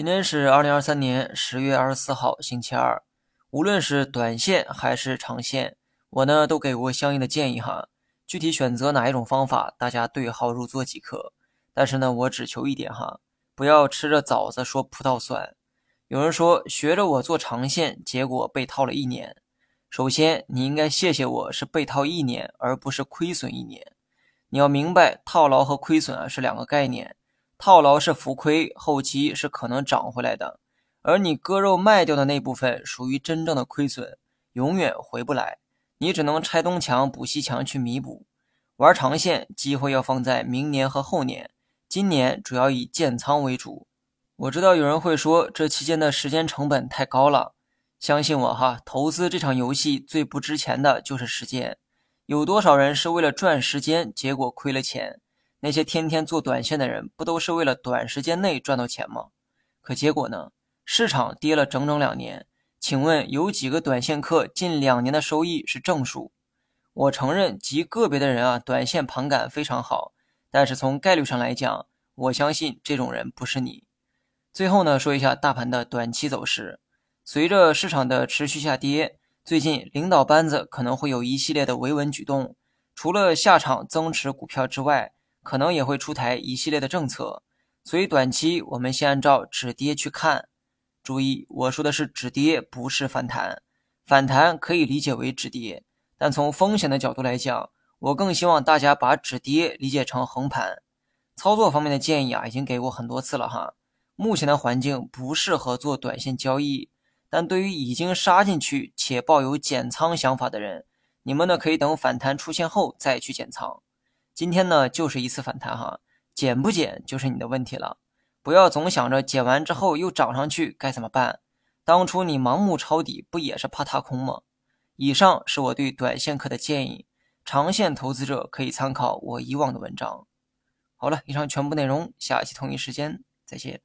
今天是二零二三年十月二十四号，星期二。无论是短线还是长线，我呢都给过相应的建议哈。具体选择哪一种方法，大家对号入座即可。但是呢，我只求一点哈，不要吃着枣子说葡萄酸。有人说学着我做长线，结果被套了一年。首先，你应该谢谢我是被套一年，而不是亏损一年。你要明白，套牢和亏损啊是两个概念。套牢是浮亏，后期是可能涨回来的，而你割肉卖掉的那部分属于真正的亏损，永远回不来，你只能拆东墙补西墙去弥补。玩长线，机会要放在明年和后年，今年主要以建仓为主。我知道有人会说这期间的时间成本太高了，相信我哈，投资这场游戏最不值钱的就是时间，有多少人是为了赚时间，结果亏了钱？那些天天做短线的人，不都是为了短时间内赚到钱吗？可结果呢？市场跌了整整两年，请问有几个短线客近两年的收益是正数？我承认极个别的人啊，短线盘感非常好，但是从概率上来讲，我相信这种人不是你。最后呢，说一下大盘的短期走势，随着市场的持续下跌，最近领导班子可能会有一系列的维稳举动，除了下场增持股票之外。可能也会出台一系列的政策，所以短期我们先按照止跌去看。注意，我说的是止跌，不是反弹。反弹可以理解为止跌，但从风险的角度来讲，我更希望大家把止跌理解成横盘。操作方面的建议啊，已经给过很多次了哈。目前的环境不适合做短线交易，但对于已经杀进去且抱有减仓想法的人，你们呢可以等反弹出现后再去减仓。今天呢，就是一次反弹哈，减不减就是你的问题了。不要总想着减完之后又涨上去该怎么办？当初你盲目抄底不也是怕踏空吗？以上是我对短线客的建议，长线投资者可以参考我以往的文章。好了，以上全部内容，下期同一时间再见。